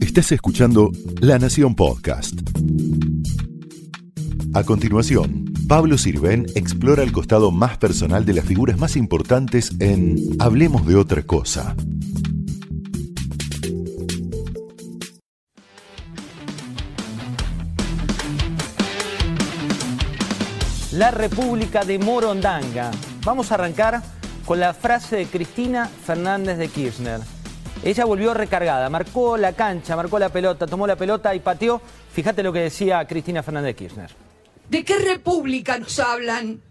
Estás escuchando La Nación Podcast. A continuación, Pablo Sirven explora el costado más personal de las figuras más importantes en Hablemos de otra cosa. La República de Morondanga. Vamos a arrancar con la frase de Cristina Fernández de Kirchner. Ella volvió recargada, marcó la cancha, marcó la pelota, tomó la pelota y pateó. Fíjate lo que decía Cristina Fernández de Kirchner. ¿De qué república nos hablan?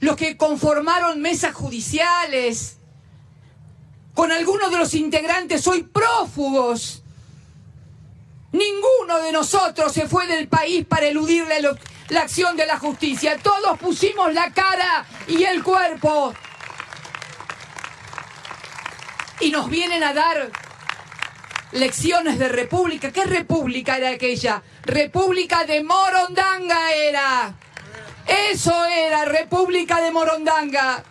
Los que conformaron mesas judiciales, con algunos de los integrantes hoy prófugos. Ninguno de nosotros se fue del país para eludirle la acción de la justicia. Todos pusimos la cara y el cuerpo y nos vienen a dar lecciones de república. ¿Qué república era aquella? República de Morondanga era. Eso era, República de Morondanga.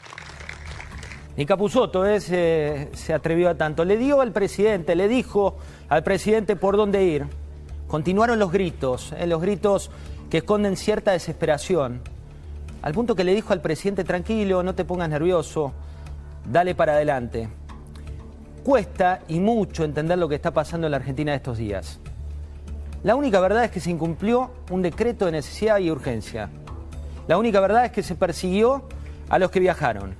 Ni Capuzoto eh, se, atrevió a tanto. Le dio al presidente, le dijo al presidente por dónde ir. Continuaron los gritos, eh, los gritos que esconden cierta desesperación. Al punto que le dijo al presidente, tranquilo, no te pongas nervioso, dale para adelante. Cuesta y mucho entender lo que está pasando en la Argentina estos días. La única verdad es que se incumplió un decreto de necesidad y urgencia. La única verdad es que se persiguió a los que viajaron,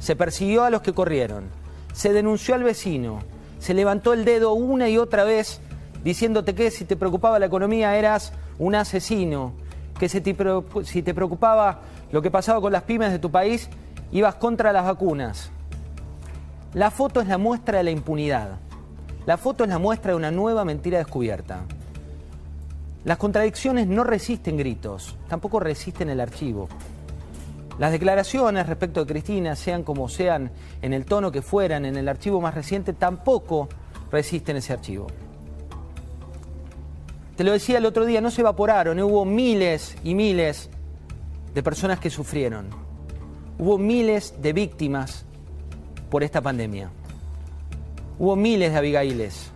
se persiguió a los que corrieron, se denunció al vecino, se levantó el dedo una y otra vez diciéndote que si te preocupaba la economía eras un asesino, que si te preocupaba lo que pasaba con las pymes de tu país ibas contra las vacunas. La foto es la muestra de la impunidad. La foto es la muestra de una nueva mentira descubierta. Las contradicciones no resisten gritos, tampoco resisten el archivo. Las declaraciones respecto de Cristina, sean como sean, en el tono que fueran, en el archivo más reciente, tampoco resisten ese archivo. Te lo decía el otro día, no se evaporaron, hubo miles y miles de personas que sufrieron. Hubo miles de víctimas por esta pandemia. Hubo miles de Abigailes.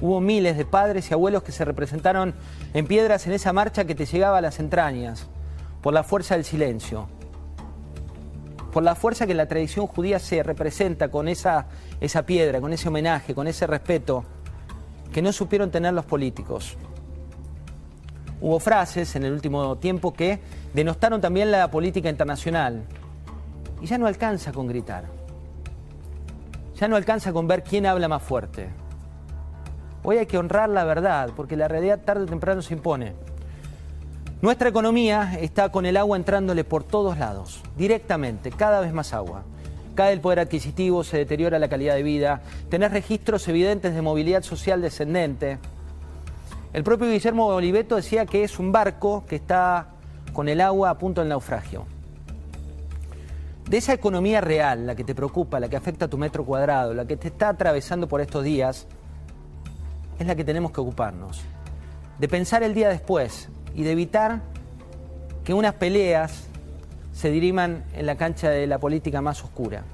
Hubo miles de padres y abuelos que se representaron en piedras en esa marcha que te llegaba a las entrañas, por la fuerza del silencio, por la fuerza que la tradición judía se representa con esa, esa piedra, con ese homenaje, con ese respeto que no supieron tener los políticos. Hubo frases en el último tiempo que denostaron también la política internacional, y ya no alcanza con gritar. Ya no alcanza con ver quién habla más fuerte. Hoy hay que honrar la verdad, porque la realidad tarde o temprano se impone. Nuestra economía está con el agua entrándole por todos lados, directamente, cada vez más agua. Cae el poder adquisitivo, se deteriora la calidad de vida, tenés registros evidentes de movilidad social descendente. El propio Guillermo Oliveto decía que es un barco que está con el agua a punto del naufragio. De esa economía real, la que te preocupa, la que afecta a tu metro cuadrado, la que te está atravesando por estos días, es la que tenemos que ocuparnos. De pensar el día después y de evitar que unas peleas se diriman en la cancha de la política más oscura.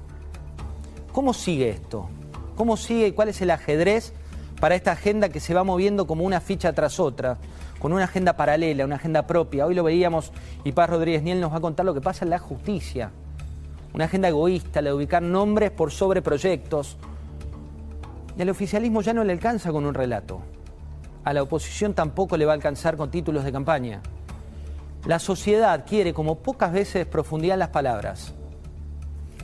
¿Cómo sigue esto? ¿Cómo sigue y cuál es el ajedrez para esta agenda que se va moviendo como una ficha tras otra, con una agenda paralela, una agenda propia? Hoy lo veíamos y Paz Rodríguez Niel nos va a contar lo que pasa en la justicia una agenda egoísta, la de ubicar nombres por sobre proyectos. Y al oficialismo ya no le alcanza con un relato. A la oposición tampoco le va a alcanzar con títulos de campaña. La sociedad quiere, como pocas veces, profundidad en las palabras.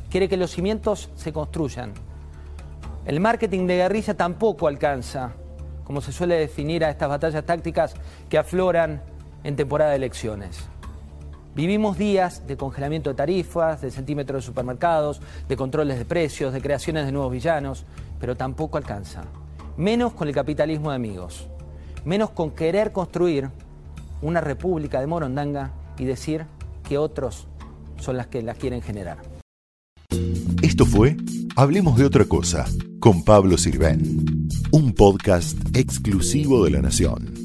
Quiere que los cimientos se construyan. El marketing de guerrilla tampoco alcanza, como se suele definir a estas batallas tácticas que afloran en temporada de elecciones. Vivimos días de congelamiento de tarifas, de centímetros de supermercados, de controles de precios, de creaciones de nuevos villanos, pero tampoco alcanza. Menos con el capitalismo de amigos. Menos con querer construir una república de Morondanga y decir que otros son las que las quieren generar. Esto fue Hablemos de otra cosa con Pablo Sirven, un podcast exclusivo de la Nación.